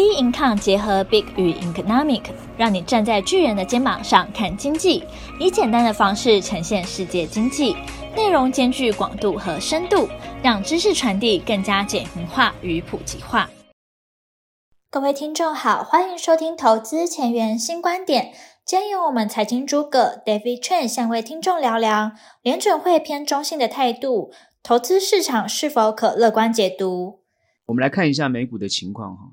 B Income 结合 Big 与 Economic，让你站在巨人的肩膀上看经济，以简单的方式呈现世界经济，内容兼具广度和深度，让知识传递更加简明化与普及化。各位听众好，欢迎收听投资前沿新观点。今天由我们财经诸葛 David Chen 向为听众聊聊联准会偏中性的态度，投资市场是否可乐观解读？我们来看一下美股的情况哈。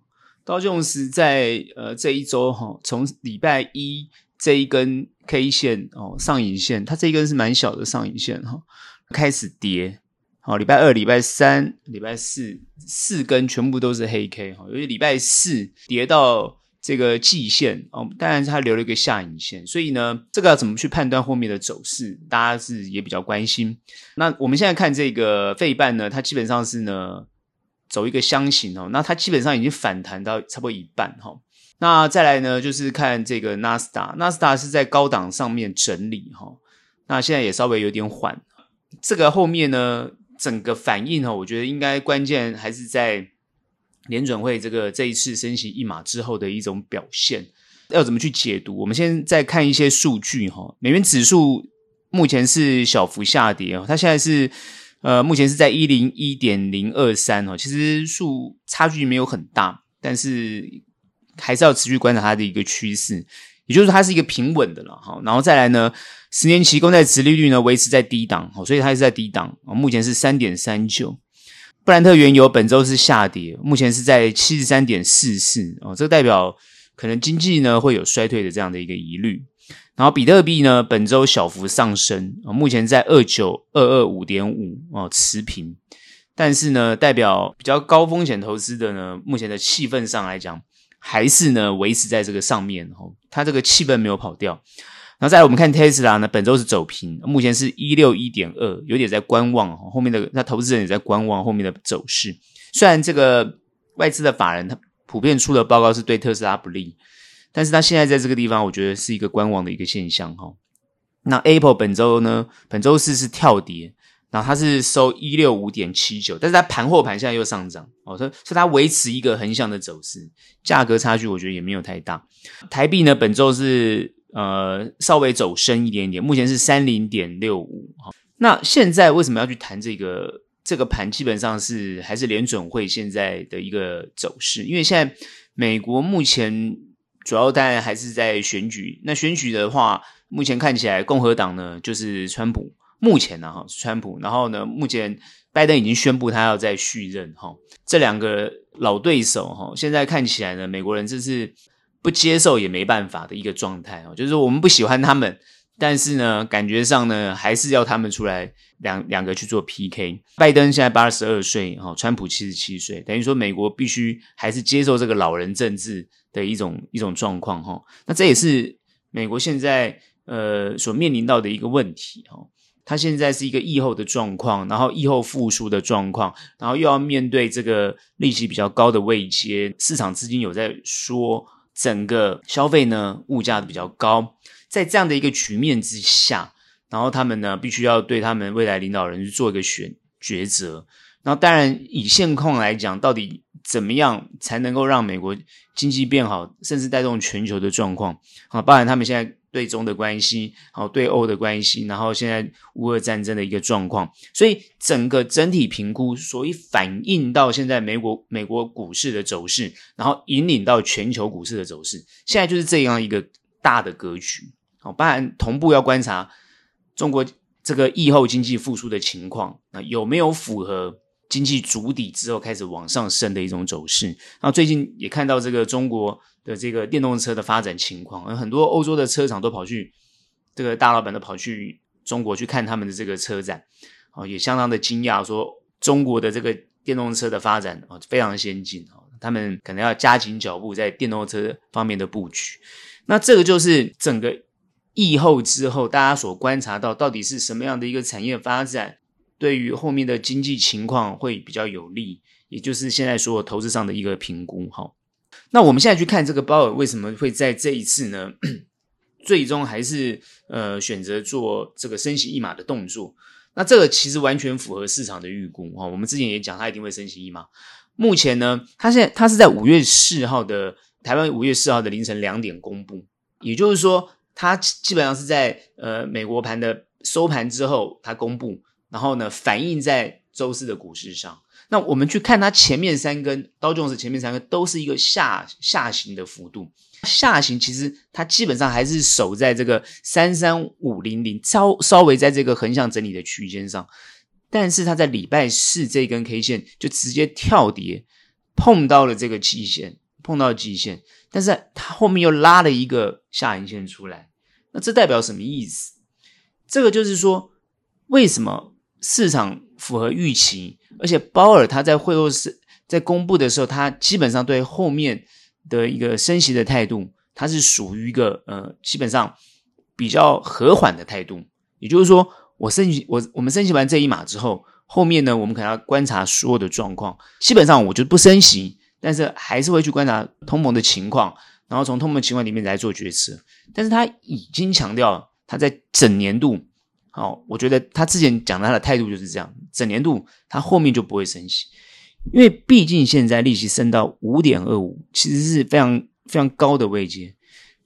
道琼斯在呃这一周哈，从礼拜一这一根 K 线哦上影线，它这一根是蛮小的上影线哈，开始跌。好，礼拜二、礼拜三、礼拜四四根全部都是黑 K 哈，尤其礼拜四跌到这个季线哦，当然它留了一个下影线，所以呢，这个要怎么去判断后面的走势，大家是也比较关心。那我们现在看这个费半呢，它基本上是呢。走一个箱型哦，那它基本上已经反弹到差不多一半哈。那再来呢，就是看这个纳斯达，纳斯达是在高档上面整理哈。那现在也稍微有点缓。这个后面呢，整个反应哈，我觉得应该关键还是在联准会这个这一次升息一码之后的一种表现。要怎么去解读？我们先再看一些数据哈。美元指数目前是小幅下跌哦，它现在是。呃，目前是在一零一点零二三哦，其实数差距没有很大，但是还是要持续观察它的一个趋势，也就是它是一个平稳的了哈。然后再来呢，十年期公债殖利率呢维持在低档，所以它是在低档啊，目前是三点三九。布兰特原油本周是下跌，目前是在七十三点四四哦，这代表可能经济呢会有衰退的这样的一个疑虑。然后比特币呢，本周小幅上升啊，目前在二九二二五点五哦，持平。但是呢，代表比较高风险投资的呢，目前的气氛上来讲，还是呢维持在这个上面哦，它这个气氛没有跑掉。然后再来我们看特斯拉呢，本周是走平，目前是一六一点二，有点在观望哦，后面的那投资人也在观望后面的走势。虽然这个外资的法人他普遍出的报告是对特斯拉不利。但是它现在在这个地方，我觉得是一个观望的一个现象哈。那 Apple 本周呢，本周四是跳跌，然后它是收一六五点七九，但是它盘后盘现在又上涨哦，所以它维持一个横向的走势，价格差距我觉得也没有太大。台币呢，本周是呃稍微走升一点点，目前是三零点六五哈。那现在为什么要去谈这个这个盘？基本上是还是联准会现在的一个走势，因为现在美国目前。主要当然还是在选举。那选举的话，目前看起来共和党呢就是川普。目前呢哈是川普，然后呢目前拜登已经宣布他要再续任哈。这两个老对手哈，现在看起来呢，美国人这是不接受也没办法的一个状态哦。就是说我们不喜欢他们，但是呢感觉上呢还是要他们出来两两个去做 PK。拜登现在八十二岁哈，川普七十七岁，等于说美国必须还是接受这个老人政治。的一种一种状况哈，那这也是美国现在呃所面临到的一个问题哈。它现在是一个疫后的状况，然后疫后复苏的状况，然后又要面对这个利息比较高的位阶，市场资金有在说整个消费呢物价比较高，在这样的一个局面之下，然后他们呢必须要对他们未来领导人去做一个选抉择。然后当然以现况来讲，到底。怎么样才能够让美国经济变好，甚至带动全球的状况？啊，包含他们现在对中的关系，好，对欧的关系，然后现在乌俄战争的一个状况，所以整个整体评估，所以反映到现在美国美国股市的走势，然后引领到全球股市的走势，现在就是这样一个大的格局。好，当然同步要观察中国这个疫后经济复苏的情况，那有没有符合？经济主底之后开始往上升的一种走势，那最近也看到这个中国的这个电动车的发展情况，很多欧洲的车厂都跑去，这个大老板都跑去中国去看他们的这个车展，哦，也相当的惊讶，说中国的这个电动车的发展啊非常先进哦，他们可能要加紧脚步在电动车方面的布局。那这个就是整个疫后之后大家所观察到到底是什么样的一个产业发展。对于后面的经济情况会比较有利，也就是现在所有投资上的一个评估。哈，那我们现在去看这个鲍尔为什么会在这一次呢？最终还是呃选择做这个升息一码的动作。那这个其实完全符合市场的预估。哈，我们之前也讲他一定会升息一码。目前呢，它现在它是在五月四号的台湾五月四号的凌晨两点公布，也就是说，它基本上是在呃美国盘的收盘之后它公布，然后呢反映在周四的股市上。那我们去看它前面三根道琼斯前面三根都是一个下下行的幅度，下行其实它基本上还是守在这个三三五零零，稍稍微在这个横向整理的区间上，但是它在礼拜四这根 K 线就直接跳跌，碰到了这个季线，碰到了季线，但是它后面又拉了一个下影线出来，那这代表什么意思？这个就是说，为什么市场符合预期？而且鲍尔他在会后是在公布的时候，他基本上对后面的一个升息的态度，他是属于一个呃基本上比较和缓的态度。也就是说，我升息，我我们升息完这一码之后，后面呢，我们可能要观察所有的状况。基本上我就不升息，但是还是会去观察通膨的情况，然后从通膨情况里面来做决策。但是他已经强调了他在整年度。好，我觉得他之前讲他的态度就是这样，整年度他后面就不会升息，因为毕竟现在利息升到五点二五，其实是非常非常高的位阶。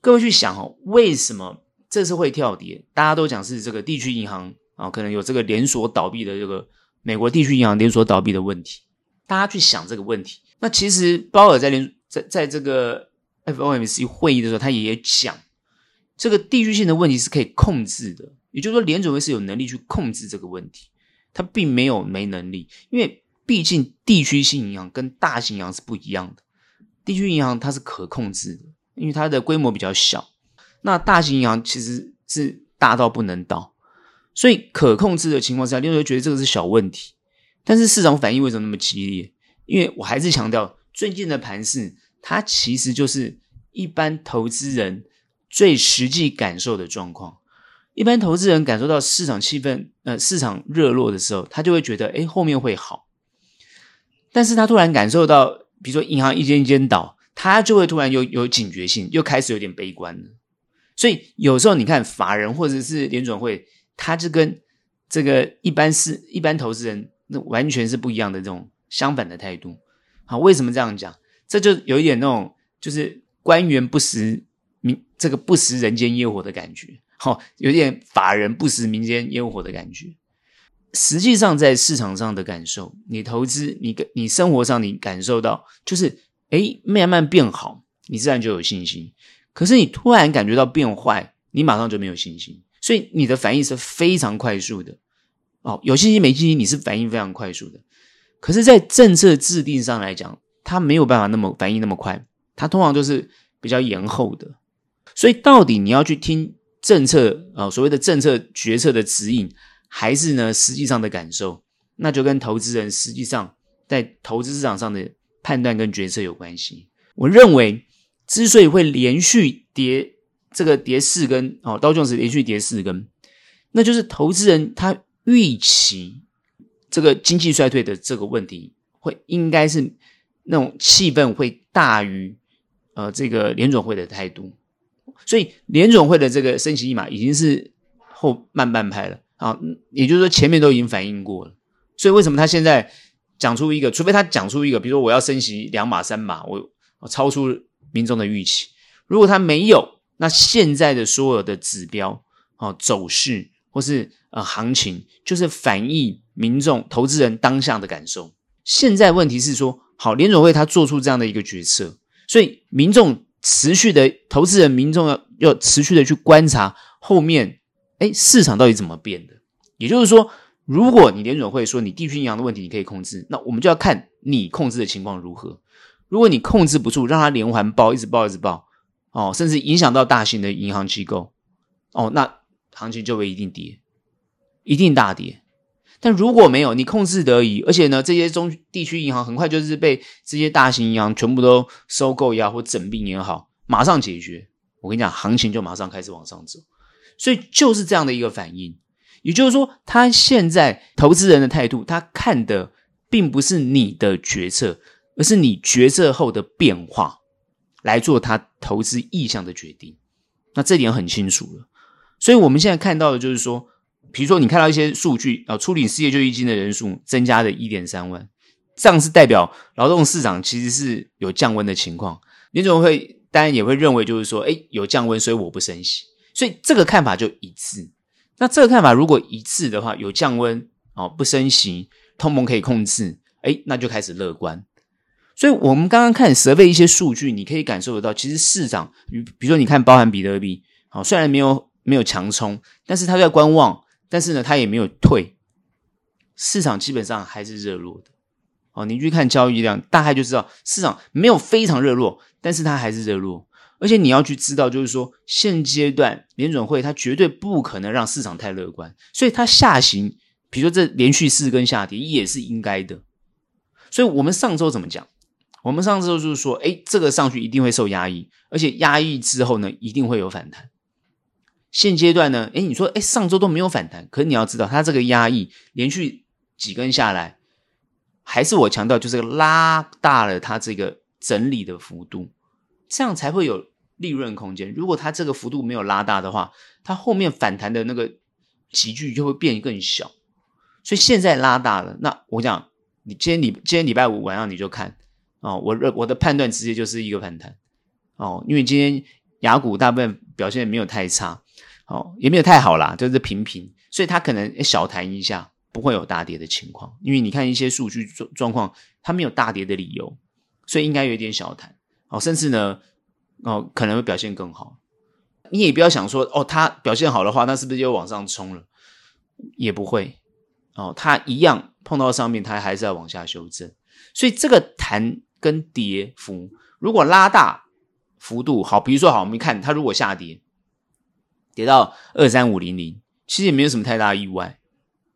各位去想哦，为什么这次会跳跌？大家都讲是这个地区银行啊，可能有这个连锁倒闭的这个美国地区银行连锁倒闭的问题。大家去想这个问题，那其实鲍尔在连在在这个 FOMC 会议的时候，他也讲这个地区性的问题是可以控制的。也就是说，联准会是有能力去控制这个问题，它并没有没能力，因为毕竟地区性银行跟大型银行是不一样的。地区银行它是可控制的，因为它的规模比较小；那大型银行其实是大到不能倒，所以可控制的情况下，联准会觉得这个是小问题。但是市场反应为什么那么激烈？因为我还是强调，最近的盘势它其实就是一般投资人最实际感受的状况。一般投资人感受到市场气氛，呃，市场热络的时候，他就会觉得，诶，后面会好。但是他突然感受到，比如说银行一间一间倒，他就会突然有有警觉性，又开始有点悲观了。所以有时候你看法人或者是联准会，他就跟这个一般是一般投资人，那完全是不一样的这种相反的态度。好，为什么这样讲？这就有一点那种，就是官员不食民，这个不食人间烟火的感觉。好，有点法人不食民间烟火的感觉。实际上，在市场上的感受，你投资，你你生活上你感受到，就是诶慢慢变好，你自然就有信心。可是你突然感觉到变坏，你马上就没有信心。所以你的反应是非常快速的。哦，有信心没信心，你是反应非常快速的。可是，在政策制定上来讲，它没有办法那么反应那么快，它通常都是比较延后的。所以，到底你要去听。政策啊，所谓的政策决策的指引，还是呢实际上的感受，那就跟投资人实际上在投资市场上的判断跟决策有关系。我认为，之所以会连续跌，这个跌四根哦，刀琼斯连续跌四根，那就是投资人他预期这个经济衰退的这个问题会应该是那种气氛会大于呃这个联准会的态度。所以联准会的这个升息一码已经是后慢半拍了啊，也就是说前面都已经反应过了。所以为什么他现在讲出一个，除非他讲出一个，比如说我要升息两码三码，我我超出民众的预期。如果他没有，那现在的所有的指标啊走势或是呃行情，就是反映民众投资人当下的感受。现在问题是说，好联准会他做出这样的一个决策，所以民众。持续的投资人民众要要持续的去观察后面，哎，市场到底怎么变的？也就是说，如果你联准会说你地区银行的问题你可以控制，那我们就要看你控制的情况如何。如果你控制不住，让它连环爆，一直爆，一直爆，哦，甚至影响到大型的银行机构，哦，那行情就会一定跌，一定大跌。但如果没有你控制得宜，而且呢，这些中地区银行很快就是被这些大型银行全部都收购呀，或整并也好，马上解决。我跟你讲，行情就马上开始往上走。所以就是这样的一个反应。也就是说，他现在投资人的态度，他看的并不是你的决策，而是你决策后的变化来做他投资意向的决定。那这点很清楚了。所以我们现在看到的就是说。比如说，你看到一些数据啊，初领失业救济金的人数增加了一点三万，这样是代表劳动市场其实是有降温的情况。你怎么会当然也会认为，就是说，哎，有降温，所以我不升息，所以这个看法就一致。那这个看法如果一致的话，有降温哦，不升息，通膨可以控制，哎，那就开始乐观。所以我们刚刚看 survey 一些数据，你可以感受得到，其实市场，比如说你看，包含比特币，好，虽然没有没有强冲，但是它在观望，但是呢，它也没有退，市场基本上还是热络的。哦，你去看交易量，大概就知道市场没有非常热络，但是它还是热络。而且你要去知道，就是说现阶段联准会它绝对不可能让市场太乐观，所以它下行，比如说这连续四根下跌也是应该的。所以我们上周怎么讲？我们上周就是说，哎，这个上去一定会受压抑，而且压抑之后呢，一定会有反弹。现阶段呢，哎，你说，哎，上周都没有反弹，可是你要知道，它这个压抑连续几根下来，还是我强调，就是拉大了它这个整理的幅度，这样才会有利润空间。如果它这个幅度没有拉大的话，它后面反弹的那个急剧就会变更小。所以现在拉大了，那我讲，你今天礼今天礼拜五晚上你就看。哦，我我的判断直接就是一个反弹，哦，因为今天雅股大部分表现没有太差，哦，也没有太好啦，就是平平，所以它可能小弹一下，不会有大跌的情况。因为你看一些数据状状况，它没有大跌的理由，所以应该有一点小弹，哦，甚至呢，哦，可能会表现更好。你也不要想说，哦，它表现好的话，那是不是就往上冲了？也不会，哦，它一样碰到上面，它还是要往下修正，所以这个弹。跟跌幅如果拉大幅度好，比如说好，我们看它如果下跌，跌到二三五零零，其实也没有什么太大意外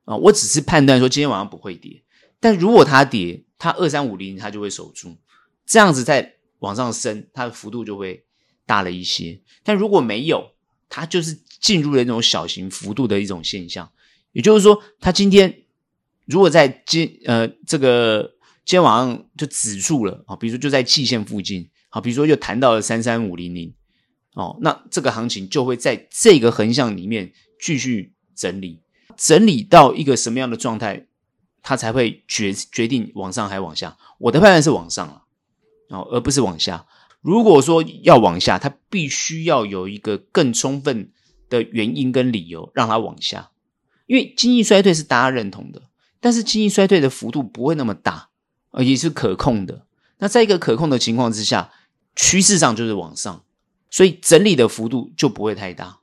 啊。我只是判断说今天晚上不会跌，但如果它跌，它二三五零它就会守住，这样子再往上升，它的幅度就会大了一些。但如果没有，它就是进入了一种小型幅度的一种现象。也就是说，它今天如果在今呃这个。今天晚上就止住了啊，比如说就在季线附近，好，比如说又弹到了三三五零零，哦，那这个行情就会在这个横向里面继续整理，整理到一个什么样的状态，它才会决决定往上还往下。我的判断是往上了，哦，而不是往下。如果说要往下，它必须要有一个更充分的原因跟理由让它往下，因为经济衰退是大家认同的，但是经济衰退的幅度不会那么大。呃，也是可控的。那在一个可控的情况之下，趋势上就是往上，所以整理的幅度就不会太大。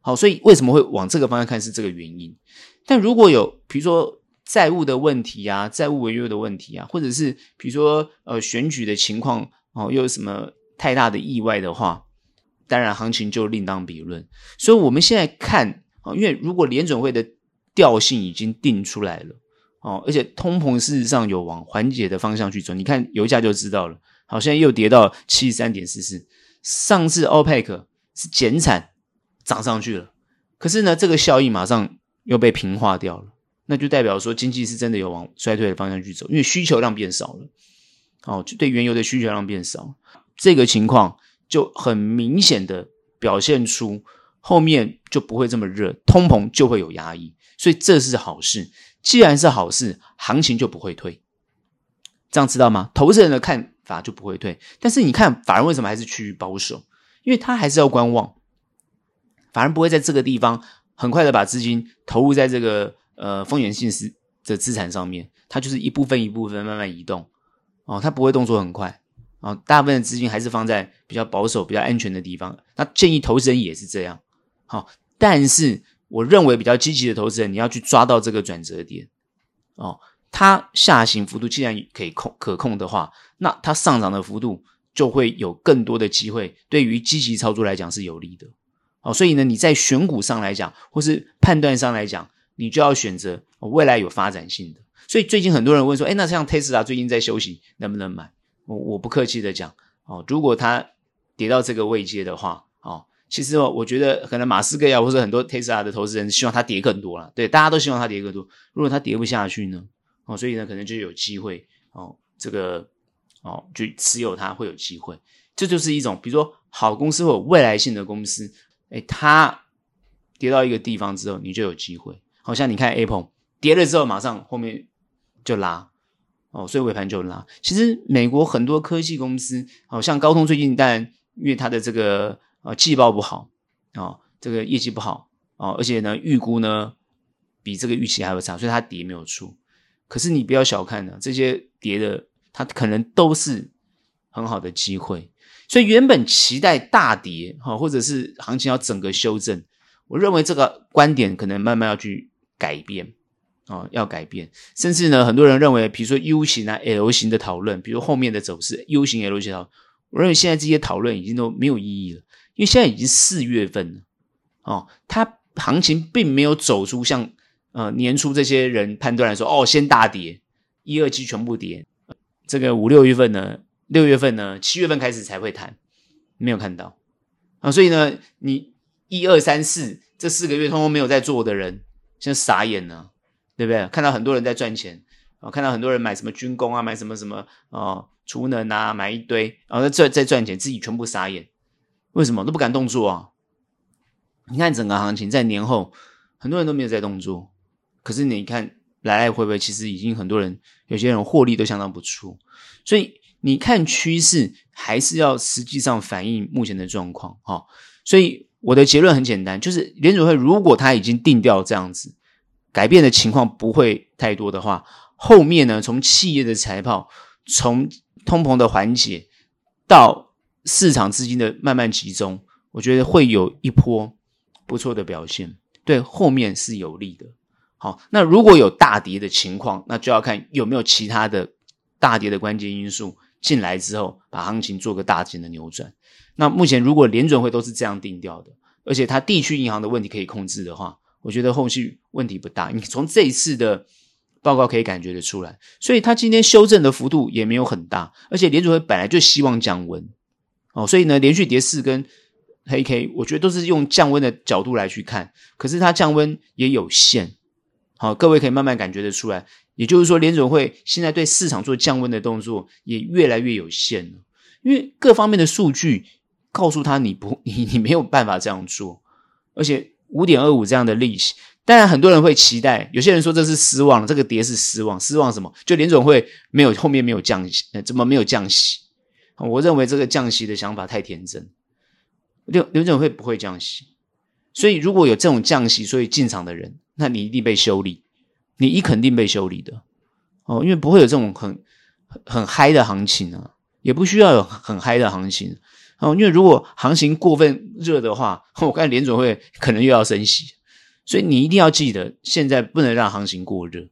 好，所以为什么会往这个方向看是这个原因。但如果有比如说债务的问题啊，债务违约的问题啊，或者是比如说呃选举的情况哦，又有什么太大的意外的话，当然行情就另当别论。所以我们现在看啊，因为如果联准会的调性已经定出来了。哦，而且通膨事实上有往缓解的方向去走，你看油价就知道了。好，现在又跌到七十三点四四，上次 OPEC 是减产涨上去了，可是呢，这个效益马上又被平化掉了，那就代表说经济是真的有往衰退的方向去走，因为需求量变少了。哦，就对原油的需求量变少，这个情况就很明显的表现出后面就不会这么热，通膨就会有压抑，所以这是好事。既然是好事，行情就不会退，这样知道吗？投资人的看法就不会退。但是你看，法人为什么还是趋于保守？因为他还是要观望，法人不会在这个地方很快的把资金投入在这个呃风险性资的资产上面，它就是一部分一部分慢慢移动哦，它不会动作很快哦，大部分的资金还是放在比较保守、比较安全的地方。那建议投资人也是这样，好，但是。我认为比较积极的投资人，你要去抓到这个转折点哦。它下行幅度既然可以控可控的话，那它上涨的幅度就会有更多的机会，对于积极操作来讲是有利的哦。所以呢，你在选股上来讲，或是判断上来讲，你就要选择未来有发展性的。所以最近很多人问说，诶，那像特斯拉最近在休息，能不能买？我我不客气的讲哦，如果它跌到这个位阶的话，哦。其实哦，我觉得可能马斯克呀，或者很多特斯拉的投资人希望它跌更多了。对，大家都希望它跌更多。如果它跌不下去呢？哦，所以呢，可能就有机会哦，这个哦，就持有它会有机会。这就是一种，比如说好公司或有未来性的公司，诶，它跌到一个地方之后，你就有机会。好像你看 Apple 跌了之后，马上后面就拉。哦，所以尾盘就拉。其实美国很多科技公司，好像高通最近，但因为它的这个呃季报不好啊、哦，这个业绩不好、哦，而且呢预估呢比这个预期还要差，所以它跌没有出。可是你不要小看呢，这些跌的它可能都是很好的机会。所以原本期待大跌哈，或者是行情要整个修正，我认为这个观点可能慢慢要去改变。啊，要改变，甚至呢，很多人认为，比如说 U 型啊、L 型的讨论，比如后面的走势，U 型、L 型讨论，我认为现在这些讨论已经都没有意义了，因为现在已经四月份了，哦，它行情并没有走出像呃年初这些人判断来说，哦，先大跌，一二季全部跌，这个五六月份呢，六月份呢，七月份开始才会谈，没有看到啊，所以呢，你一二三四这四个月通通没有在做的人，现在傻眼了。对不对？看到很多人在赚钱啊，看到很多人买什么军工啊，买什么什么啊，储能啊，买一堆，然后在在赚钱，自己全部傻眼。为什么都不敢动作啊？你看整个行情在年后，很多人都没有在动作。可是你看来来回回，其实已经很多人，有些人获利都相当不错。所以你看趋势，还是要实际上反映目前的状况哈。所以我的结论很简单，就是联准会如果他已经定调这样子。改变的情况不会太多的话，后面呢，从企业的财报，从通膨的缓解，到市场资金的慢慢集中，我觉得会有一波不错的表现，对后面是有利的。好，那如果有大跌的情况，那就要看有没有其他的大跌的关键因素进来之后，把行情做个大型的扭转。那目前如果联准会都是这样定调的，而且它地区银行的问题可以控制的话。我觉得后续问题不大，你从这一次的报告可以感觉得出来，所以它今天修正的幅度也没有很大，而且联准会本来就希望降温，哦，所以呢，连续跌四根黑 K，我觉得都是用降温的角度来去看，可是它降温也有限，好，各位可以慢慢感觉得出来，也就是说，联准会现在对市场做降温的动作也越来越有限了，因为各方面的数据告诉他你不，你你没有办法这样做，而且。五点二五这样的利息，当然很多人会期待，有些人说这是失望，这个跌是失望，失望什么？就联准会没有后面没有降息，怎么没有降息？我认为这个降息的想法太天真，联联总会不会降息，所以如果有这种降息，所以进场的人，那你一定被修理，你一肯定被修理的哦，因为不会有这种很很嗨的行情啊，也不需要有很嗨的行情。哦，因为如果行情过分热的话，我看联准会可能又要升息，所以你一定要记得，现在不能让行情过热，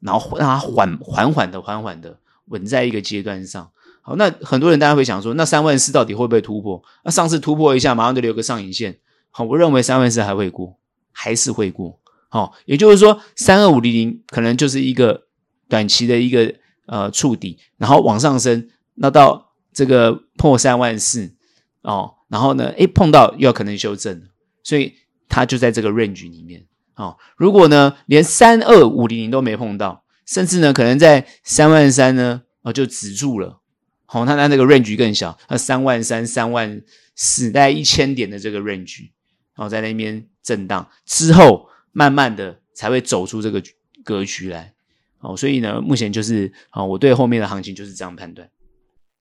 然后让它缓缓缓的、缓缓的稳在一个阶段上。好，那很多人大家会想说，那三万四到底会不会突破？那上次突破一下，马上就留个上影线。好，我认为三万四还会过，还是会过。好，也就是说，三二五零零可能就是一个短期的一个呃触底，然后往上升，那到。这个破三万四哦，然后呢，诶，碰到又要可能修正，所以它就在这个 range 里面哦。如果呢，连三二五零零都没碰到，甚至呢，可能在三万三呢，哦，就止住了。好、哦，那它那个 range 更小，那三万三、三万四，大概一千点的这个 range，然后在那边震荡之后，慢慢的才会走出这个格局来。哦，所以呢，目前就是啊、我对后面的行情就是这样判断。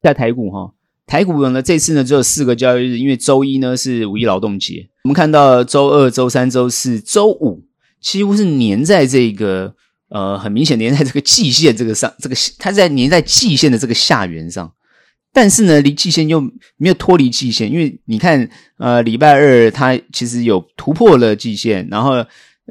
在台股哈，台股呢这次呢只有四个交易日，因为周一呢是五一劳动节。我们看到周二、周三、周四、周五几乎是粘在这个呃很明显粘在这个季线这个上，这个它在粘在季线的这个下缘上，但是呢离季线又没有脱离季线，因为你看呃礼拜二它其实有突破了季线，然后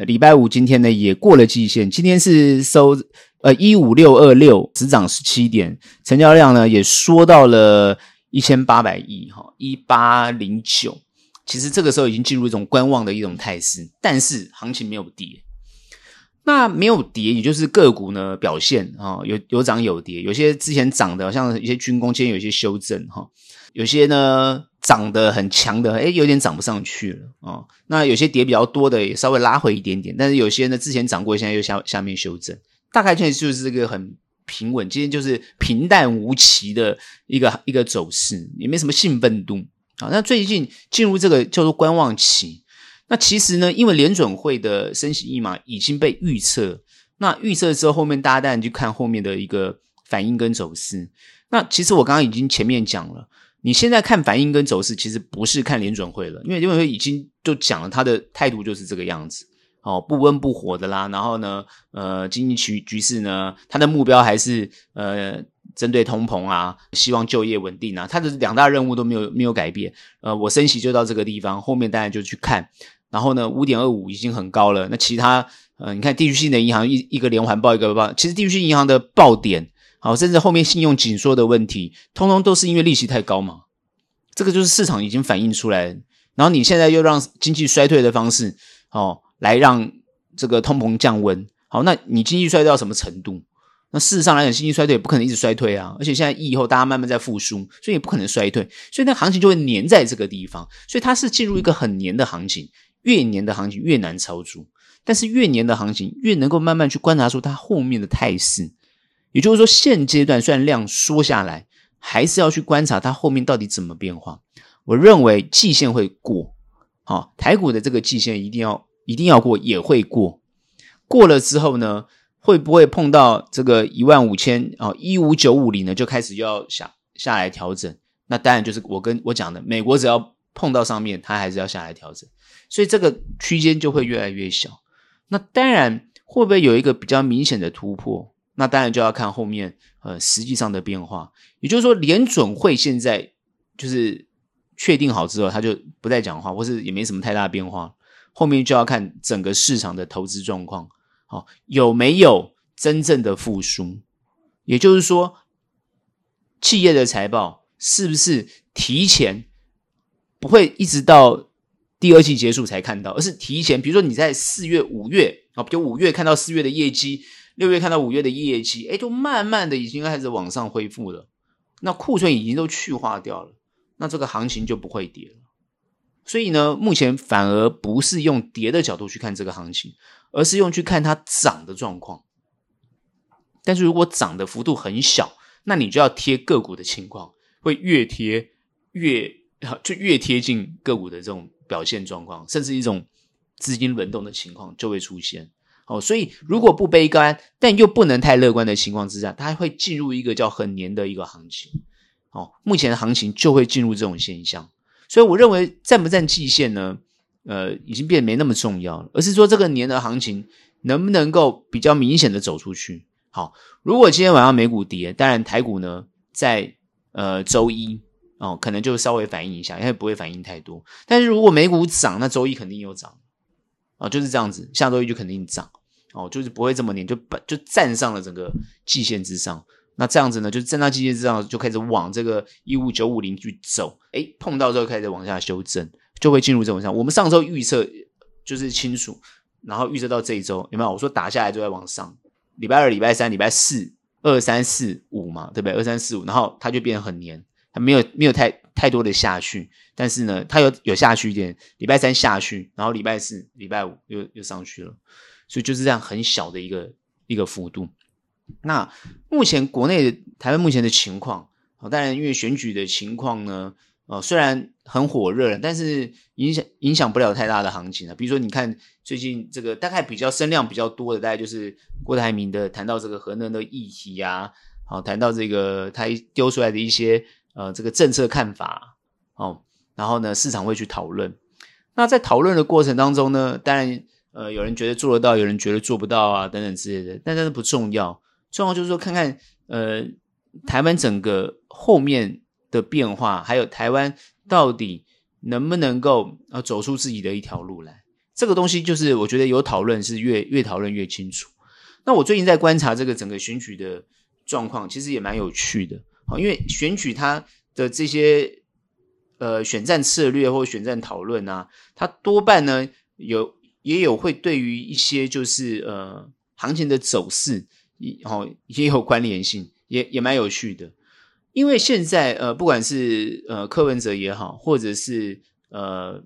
礼拜五今天呢也过了季线，今天是收。呃，一五六二六，只涨十七点，成交量呢也缩到了一千八百亿，哈，一八零九。其实这个时候已经进入一种观望的一种态势，但是行情没有跌。那没有跌，也就是个股呢表现啊，有有涨有跌，有些之前涨的，像一些军工，今天有一些修正哈，有些呢涨得很强的，诶，有点涨不上去了啊。那有些跌比较多的，也稍微拉回一点点，但是有些呢之前涨过，现在又下下面修正。大概现在就是这个很平稳，今天就是平淡无奇的一个一个走势，也没什么兴奋度。好，那最近进入这个叫做观望期。那其实呢，因为联准会的升息一码已经被预测，那预测之后，后面大家当然就看后面的一个反应跟走势。那其实我刚刚已经前面讲了，你现在看反应跟走势，其实不是看联准会了，因为联准会已经就讲了，他的态度就是这个样子，哦，不温不火的啦。然后呢，呃，经济局局势呢，他的目标还是呃，针对通膨啊，希望就业稳定啊，他的两大任务都没有没有改变。呃，我升息就到这个地方，后面当然就去看。然后呢，五点二五已经很高了，那其他呃，你看地区性的银行一一个连环爆一个爆，其实地区性银行的爆点。好，甚至后面信用紧缩的问题，通通都是因为利息太高嘛。这个就是市场已经反映出来。然后你现在又让经济衰退的方式，哦，来让这个通膨降温。好，那你经济衰退到什么程度？那事实上来讲，经济衰退也不可能一直衰退啊。而且现在疫后大家慢慢在复苏，所以也不可能衰退。所以那行情就会黏在这个地方。所以它是进入一个很黏的行情，越黏的行情越难操作。但是越黏的行情越能够慢慢去观察出它后面的态势。也就是说，现阶段虽然量缩下来，还是要去观察它后面到底怎么变化。我认为季线会过，好，台股的这个季线一定要一定要过，也会过。过了之后呢，会不会碰到这个一万五千啊一五九五零呢？就开始要下下来调整。那当然就是我跟我讲的，美国只要碰到上面，它还是要下来调整，所以这个区间就会越来越小。那当然会不会有一个比较明显的突破？那当然就要看后面呃实际上的变化，也就是说联准会现在就是确定好之后，他就不再讲话，或是也没什么太大的变化。后面就要看整个市场的投资状况，好，有没有真正的复苏？也就是说，企业的财报是不是提前不会一直到第二季结束才看到，而是提前，比如说你在四月、五月啊，比如五月看到四月的业绩。六月看到五月的业绩，哎，都慢慢的已经开始往上恢复了。那库存已经都去化掉了，那这个行情就不会跌了。所以呢，目前反而不是用跌的角度去看这个行情，而是用去看它涨的状况。但是如果涨的幅度很小，那你就要贴个股的情况，会越贴越就越贴近个股的这种表现状况，甚至一种资金轮动的情况就会出现。哦，所以如果不悲观，但又不能太乐观的情况之下，它会进入一个叫很黏的一个行情。哦，目前的行情就会进入这种现象。所以我认为站不站季线呢？呃，已经变得没那么重要了，而是说这个年的行情能不能够比较明显的走出去。好，如果今天晚上美股跌，当然台股呢在呃周一哦，可能就稍微反应一下，因为不会反应太多。但是如果美股涨，那周一肯定又涨。哦，就是这样子，下周一就肯定涨。哦，就是不会这么黏，就就站上了整个季线之上。那这样子呢，就站到季线之上，就开始往这个一五九五零去走。诶，碰到之后开始往下修正，就会进入这种上。我们上周预测就是清楚，然后预测到这一周有没有？我说打下来就在往上。礼拜二、礼拜三、礼拜四，二三四五嘛，对不对？二三四五，然后它就变得很黏，它没有没有太太多的下去，但是呢，它有有下去一点。礼拜三下去，然后礼拜四、礼拜五又又上去了。所以就是这样很小的一个一个幅度。那目前国内台湾目前的情况，当然因为选举的情况呢，呃，虽然很火热，但是影响影响不了太大的行情啊。比如说，你看最近这个大概比较声量比较多的，大概就是郭台铭的谈到这个核能的议题啊，好，谈到这个他丢出来的一些呃这个政策看法哦，然后呢，市场会去讨论。那在讨论的过程当中呢，当然。呃，有人觉得做得到，有人觉得做不到啊，等等之类的，但这不重要。重要就是说，看看呃，台湾整个后面的变化，还有台湾到底能不能够呃走出自己的一条路来。这个东西就是我觉得有讨论是越越讨论越清楚。那我最近在观察这个整个选举的状况，其实也蛮有趣的。好，因为选举它的这些呃选战策略或选战讨论啊，它多半呢有。也有会对于一些就是呃行情的走势，哦也有关联性，也也蛮有趣的。因为现在呃不管是呃柯文哲也好，或者是呃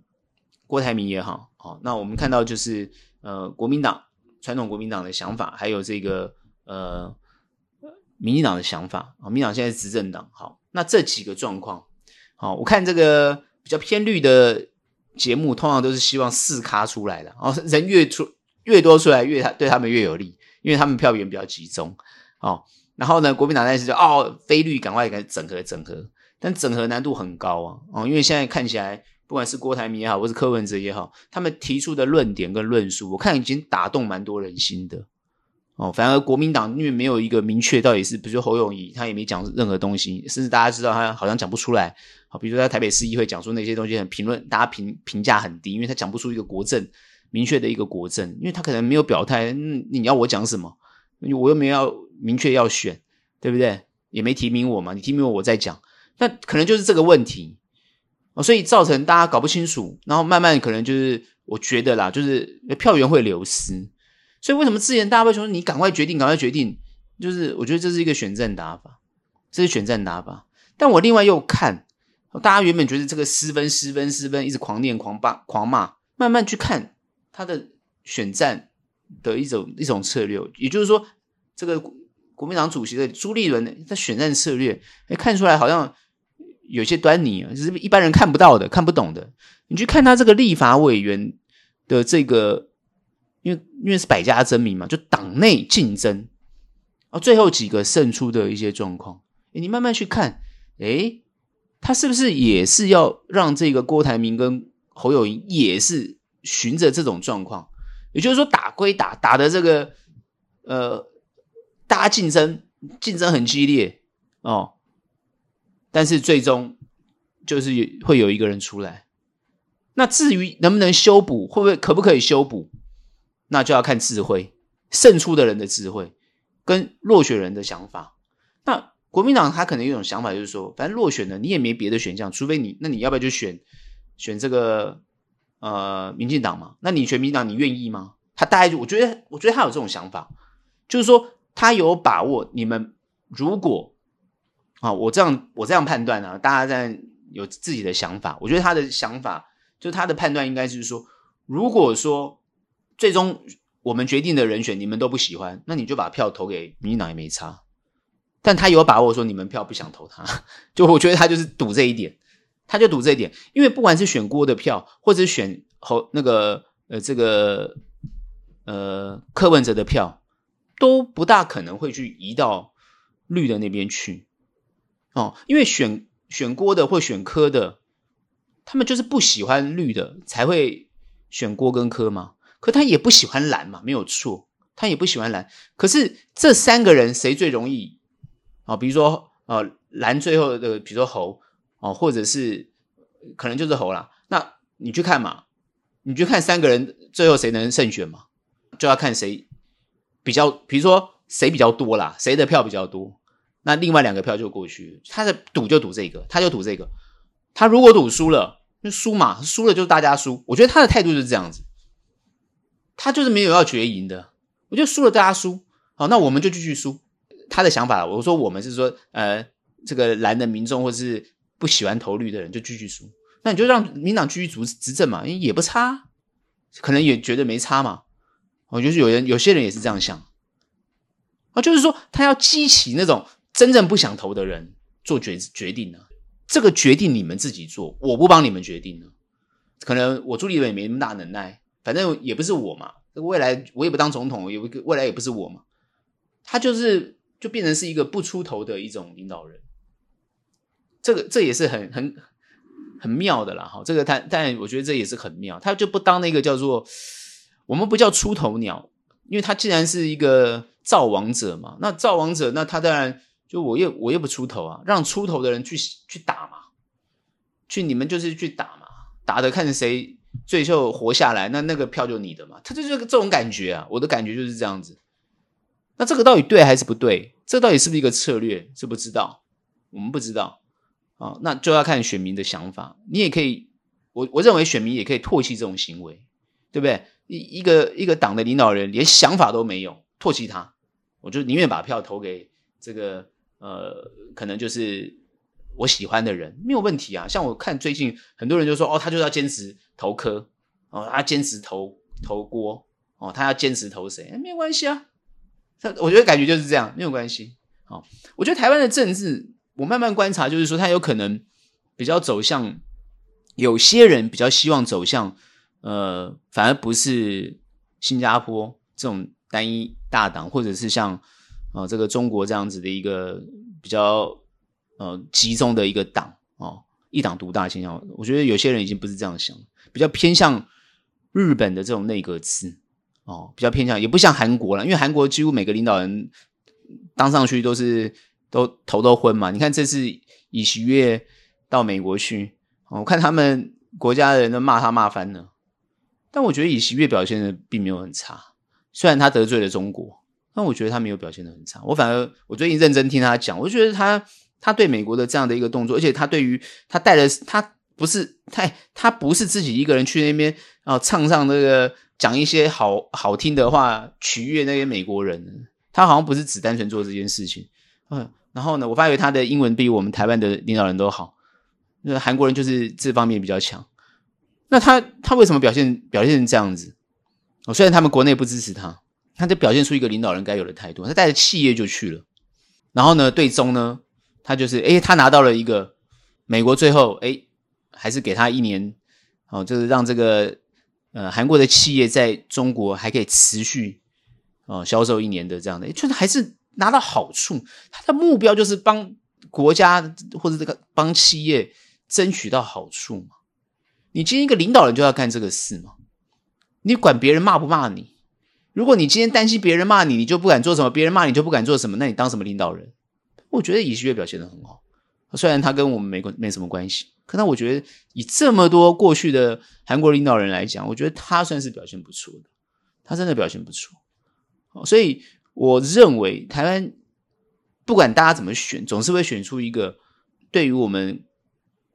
郭台铭也好，哦那我们看到就是呃国民党传统国民党的想法，还有这个呃民进党的想法啊，民进党现在执政党，好，那这几个状况，好，我看这个比较偏绿的。节目通常都是希望四咖出来的，哦，人越出越多出来，越他对他们越有利，因为他们票源比较集中哦。然后呢，国民党那时就哦，非绿赶快给整合整合，但整合难度很高啊哦，因为现在看起来，不管是郭台铭也好，或是柯文哲也好，他们提出的论点跟论述，我看已经打动蛮多人心的哦。反而国民党因为没有一个明确到底是，比如说侯永仪，他也没讲任何东西，甚至大家知道他好像讲不出来。好，比如说在台北市议会讲出那些东西，很评论，大家评评价很低，因为他讲不出一个国政明确的一个国政，因为他可能没有表态。嗯，你要我讲什么？我又没有要明确要选，对不对？也没提名我嘛，你提名我，我再讲。那可能就是这个问题哦，所以造成大家搞不清楚，然后慢慢可能就是我觉得啦，就是票源会流失。所以为什么之前大家会说你赶快决定，赶快决定？就是我觉得这是一个选战打法，这是选战打法。但我另外又看，大家原本觉得这个失分、失分、失分，一直狂念、狂骂、狂骂，慢慢去看他的选战。的一种一种策略，也就是说，这个国民党主席的朱立伦的选战策略，哎，看出来好像有些端倪啊，就是一般人看不到的、看不懂的。你去看他这个立法委员的这个，因为因为是百家争鸣嘛，就党内竞争啊，最后几个胜出的一些状况，哎，你慢慢去看，哎，他是不是也是要让这个郭台铭跟侯友宜也是循着这种状况？也就是说，打归打，打的这个，呃，大家竞争，竞争很激烈哦，但是最终就是会有一个人出来。那至于能不能修补，会不会可不可以修补，那就要看智慧，胜出的人的智慧跟落选人的想法。那国民党他可能有一种想法，就是说，反正落选了，你也没别的选项，除非你，那你要不要就选选这个？呃，民进党嘛，那你选民进党，你愿意吗？他大概就，我觉得，我觉得他有这种想法，就是说他有把握。你们如果啊，我这样我这样判断啊，大家在有自己的想法。我觉得他的想法，就他的判断应该是说，如果说最终我们决定的人选你们都不喜欢，那你就把票投给民进党也没差。但他有把握说你们票不想投他，就我觉得他就是赌这一点。他就赌这一点，因为不管是选郭的票，或者选侯那个呃这个呃柯文哲的票，都不大可能会去移到绿的那边去哦，因为选选郭的或选柯的，他们就是不喜欢绿的，才会选郭跟柯嘛。可他也不喜欢蓝嘛，没有错，他也不喜欢蓝。可是这三个人谁最容易啊、哦？比如说呃蓝最后的，比如说猴。哦，或者是可能就是猴啦，那你去看嘛，你去看三个人最后谁能胜选嘛，就要看谁比较，比如说谁比较多啦，谁的票比较多，那另外两个票就过去，他的赌就赌这个，他就赌这个，他如果赌输了，就输嘛，输了就是大家输，我觉得他的态度就是这样子，他就是没有要决赢的，我就输了大家输，好，那我们就继续输，他的想法，我说我们是说，呃，这个蓝的民众或是。不喜欢投绿的人就继续输，那你就让民党继续执执政嘛，也不差，可能也觉得没差嘛。我觉得有人有些人也是这样想啊，就是说他要激起那种真正不想投的人做决决定呢。这个决定你们自己做，我不帮你们决定呢。可能我朱立伦也没那么大能耐，反正也不是我嘛。未来我也不当总统，有一个未来也不是我嘛。他就是就变成是一个不出头的一种领导人。这个这也是很很很妙的啦，哈，这个他但我觉得这也是很妙，他就不当那个叫做我们不叫出头鸟，因为他既然是一个造王者嘛，那造王者，那他当然就我又我又不出头啊，让出头的人去去打嘛，去你们就是去打嘛，打的看谁最后活下来，那那个票就你的嘛，他就是这种感觉啊，我的感觉就是这样子。那这个到底对还是不对？这到底是不是一个策略？是不知道，我们不知道。啊，那就要看选民的想法。你也可以，我我认为选民也可以唾弃这种行为，对不对？一一个一个党的领导人连想法都没有，唾弃他，我就宁愿把票投给这个呃，可能就是我喜欢的人，没有问题啊。像我看最近很多人就说，哦，他就要坚持投科，哦，他坚持投投郭，哦，他要坚持投谁？没有关系啊。他我觉得感觉就是这样，没有关系。哦，我觉得台湾的政治。我慢慢观察，就是说，他有可能比较走向，有些人比较希望走向，呃，反而不是新加坡这种单一大党，或者是像啊、呃、这个中国这样子的一个比较呃集中的一个党哦，一党独大倾向。我觉得有些人已经不是这样想，比较偏向日本的这种内阁制哦，比较偏向，也不像韩国了，因为韩国几乎每个领导人当上去都是都头都昏嘛。你看这次尹锡悦到美国去，我看他们国家的人都骂他骂翻了。但我觉得尹锡悦表现的并没有很差，虽然他得罪了中国，但我觉得他没有表现的很差。我反而我最近认真听他讲，我觉得他他对美国的这样的一个动作，而且他对于他带的他不是太他不是自己一个人去那边啊唱上那个讲一些好好听的话取悦那些美国人，他好像不是只单纯做这件事情。嗯，然后呢，我发觉他的英文比我们台湾的领导人都好，那韩国人就是这方面比较强。那他他为什么表现表现成这样子？哦，虽然他们国内不支持他，他就表现出一个领导人该有的态度。他带着企业就去了，然后呢，对中呢，他就是诶，他拿到了一个美国最后诶，还是给他一年哦，就是让这个呃韩国的企业在中国还可以持续哦销售一年的这样的，就是还是拿到好处。他的目标就是帮国家或者这个帮企业争取到好处嘛。你今天一个领导人就要干这个事吗？你管别人骂不骂你？如果你今天担心别人骂你，你就不敢做什么；别人骂你就不敢做什么，那你当什么领导人？我觉得尹锡悦表现的很好，虽然他跟我们没关没什么关系，可那我觉得以这么多过去的韩国领导人来讲，我觉得他算是表现不错的，他真的表现不错。所以我认为台湾不管大家怎么选，总是会选出一个对于我们。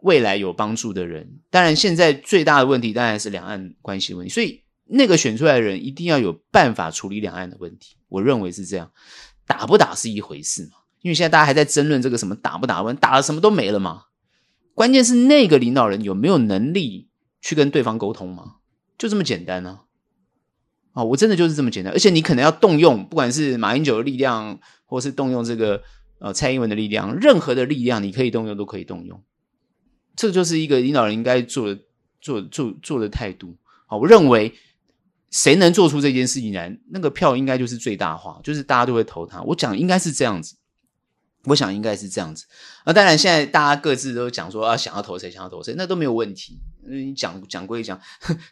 未来有帮助的人，当然现在最大的问题当然是两岸关系问题，所以那个选出来的人一定要有办法处理两岸的问题。我认为是这样，打不打是一回事嘛，因为现在大家还在争论这个什么打不打，问打了什么都没了嘛。关键是那个领导人有没有能力去跟对方沟通嘛，就这么简单呢。啊，我真的就是这么简单，而且你可能要动用，不管是马英九的力量，或是动用这个呃蔡英文的力量，任何的力量你可以动用都可以动用。这就是一个领导人应该做的、做、做、做的态度。好，我认为谁能做出这件事情来，那个票应该就是最大化，就是大家都会投他。我讲应该是这样子，我想应该是这样子。那当然，现在大家各自都讲说啊，想要投谁，想要投谁，那都没有问题。你讲讲归讲，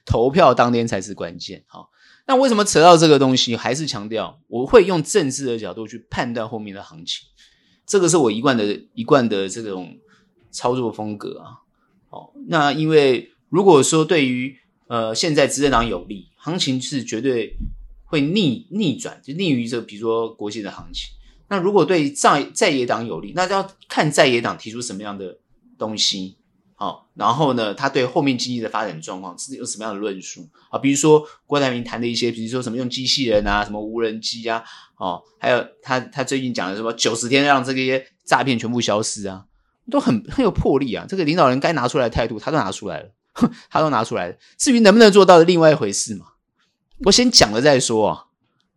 投票当天才是关键。好，那为什么扯到这个东西？还是强调，我会用政治的角度去判断后面的行情。这个是我一贯的、一贯的这种。操作风格啊，哦，那因为如果说对于呃现在执政党有利，行情是绝对会逆逆转，就逆于这比如说国际的行情。那如果对在在野党有利，那就要看在野党提出什么样的东西，好、然后呢，他对后面经济的发展状况是有什么样的论述啊？比如说郭台铭谈的一些，比如说什么用机器人啊，什么无人机啊，哦，还有他他最近讲的什么九十天让这些诈骗全部消失啊。都很很有魄力啊！这个领导人该拿出来的态度，他都拿出来了，他都拿出来了。至于能不能做到的，另外一回事嘛。我先讲了再说啊。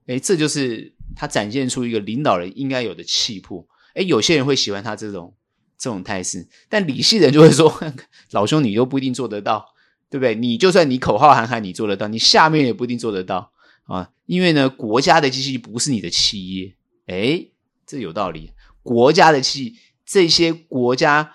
诶，这就是他展现出一个领导人应该有的气魄。诶，有些人会喜欢他这种这种态势，但理性人就会说：老兄，你都不一定做得到，对不对？你就算你口号喊喊，你做得到，你下面也不一定做得到啊。因为呢，国家的机器不是你的企业。诶，这有道理，国家的企。这些国家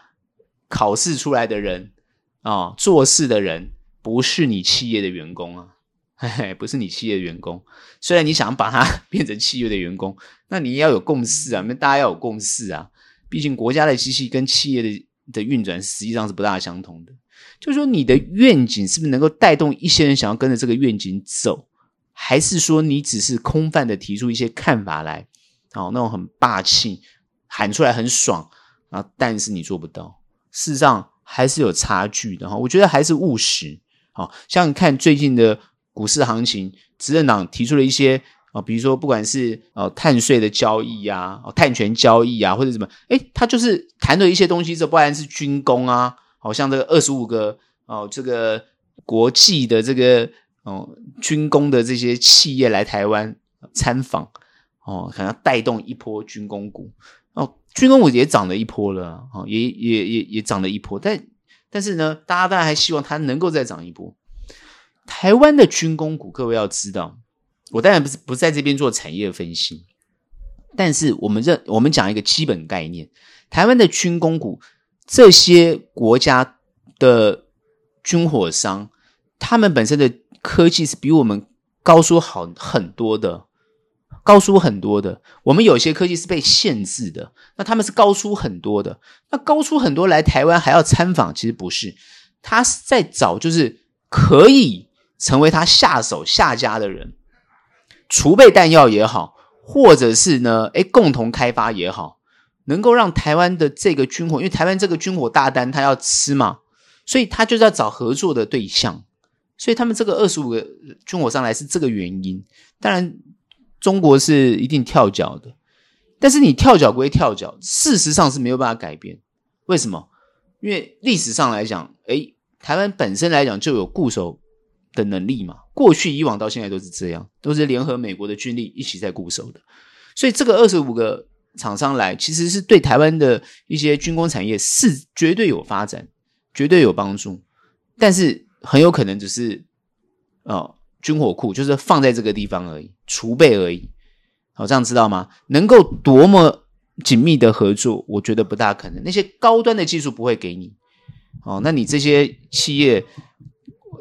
考试出来的人啊、做事的人不是你企业的员工啊，嘿嘿，不是你企业的员工。虽然你想把它 变成企业的员工，那你也要有共识啊，那大家要有共识啊。毕竟国家的机器跟企业的的运转实际上是不大相同的。就是说，你的愿景是不是能够带动一些人想要跟着这个愿景走，还是说你只是空泛的提出一些看法来，哦，那种很霸气，喊出来很爽。啊！但是你做不到，事实上还是有差距的哈。我觉得还是务实。好，像看最近的股市行情，执政党提出了一些啊，比如说不管是呃碳税的交易呀啊，碳权交易啊，或者什么，诶，他就是谈了一些东西，这不然是军工啊，好像这个二十五个哦，这个国际的这个哦军工的这些企业来台湾参访哦，可能带动一波军工股。哦，军工股也涨了一波了，哦，也也也也涨了一波，但但是呢，大家当然还希望它能够再涨一波。台湾的军工股，各位要知道，我当然不是不在这边做产业分析，但是我们认我们讲一个基本概念：台湾的军工股，这些国家的军火商，他们本身的科技是比我们高出好很多的，高出很多的。我们有些科技是被限制的，那他们是高出很多的。那高出很多来台湾还要参访，其实不是，他是在找就是可以成为他下手下家的人。储备弹药也好，或者是呢，诶，共同开发也好，能够让台湾的这个军火，因为台湾这个军火大单他要吃嘛，所以他就是要找合作的对象，所以他们这个二十五个军火商来是这个原因。当然，中国是一定跳脚的，但是你跳脚归跳脚，事实上是没有办法改变。为什么？因为历史上来讲，诶，台湾本身来讲就有固守的能力嘛，过去以往到现在都是这样，都是联合美国的军力一起在固守的，所以这个二十五个厂商来，其实是对台湾的一些军工产业是绝对有发展，绝对有帮助，但是很有可能只是哦军火库就是放在这个地方而已，储备而已，好、哦、这样知道吗？能够多么紧密的合作，我觉得不大可能，那些高端的技术不会给你，哦，那你这些企业。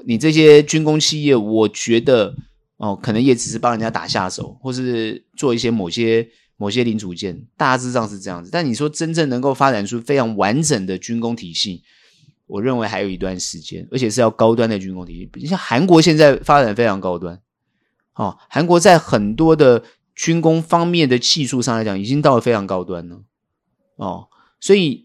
你这些军工企业，我觉得哦，可能也只是帮人家打下手，或是做一些某些某些零组件，大致上是这样子。但你说真正能够发展出非常完整的军工体系，我认为还有一段时间，而且是要高端的军工体系。你像韩国现在发展非常高端，哦，韩国在很多的军工方面的技术上来讲，已经到了非常高端了，哦，所以。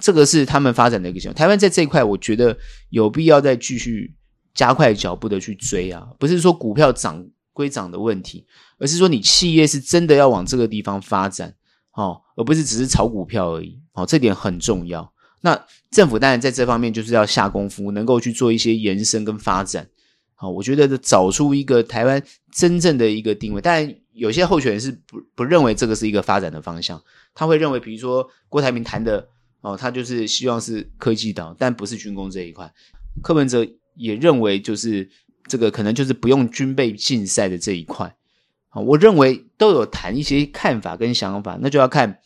这个是他们发展的一个情况。台湾在这一块，我觉得有必要再继续加快脚步的去追啊！不是说股票涨归涨的问题，而是说你企业是真的要往这个地方发展，哦，而不是只是炒股票而已。哦，这点很重要。那政府当然在这方面就是要下功夫，能够去做一些延伸跟发展。好，我觉得找出一个台湾真正的一个定位。当然，有些候选人是不不认为这个是一个发展的方向，他会认为，比如说郭台铭谈的。哦，他就是希望是科技岛，但不是军工这一块。柯文哲也认为，就是这个可能就是不用军备竞赛的这一块。好，我认为都有谈一些看法跟想法，那就要看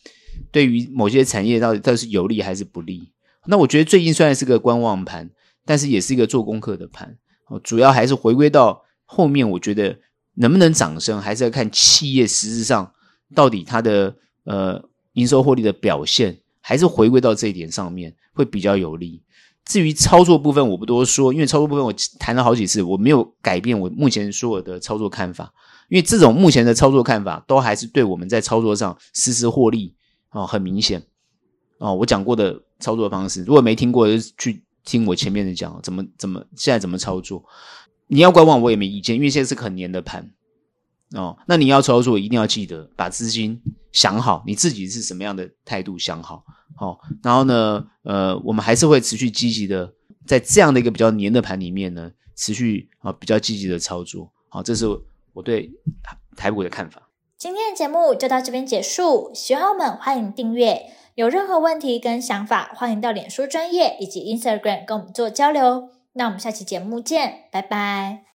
对于某些产业到底到底是有利还是不利。那我觉得最近虽然是个观望盘，但是也是一个做功课的盘。哦，主要还是回归到后面，我觉得能不能涨升，还是要看企业实质上到底它的呃营收获利的表现。还是回归到这一点上面会比较有利。至于操作部分，我不多说，因为操作部分我谈了好几次，我没有改变我目前所有的操作看法。因为这种目前的操作看法，都还是对我们在操作上实时获利哦，很明显哦。我讲过的操作方式，如果没听过，就去听我前面的讲，怎么怎么现在怎么操作。你要观望我也没意见，因为现在是很黏的盘。哦，那你要操作，一定要记得把资金想好，你自己是什么样的态度想好，好、然后呢，呃，我们还是会持续积极的，在这样的一个比较黏的盘里面呢，持续啊、比较积极的操作，好、哦，这是我对台股的看法。今天的节目就到这边结束，喜欢我们欢迎订阅，有任何问题跟想法，欢迎到脸书专业以及 Instagram 跟我们做交流。那我们下期节目见，拜拜。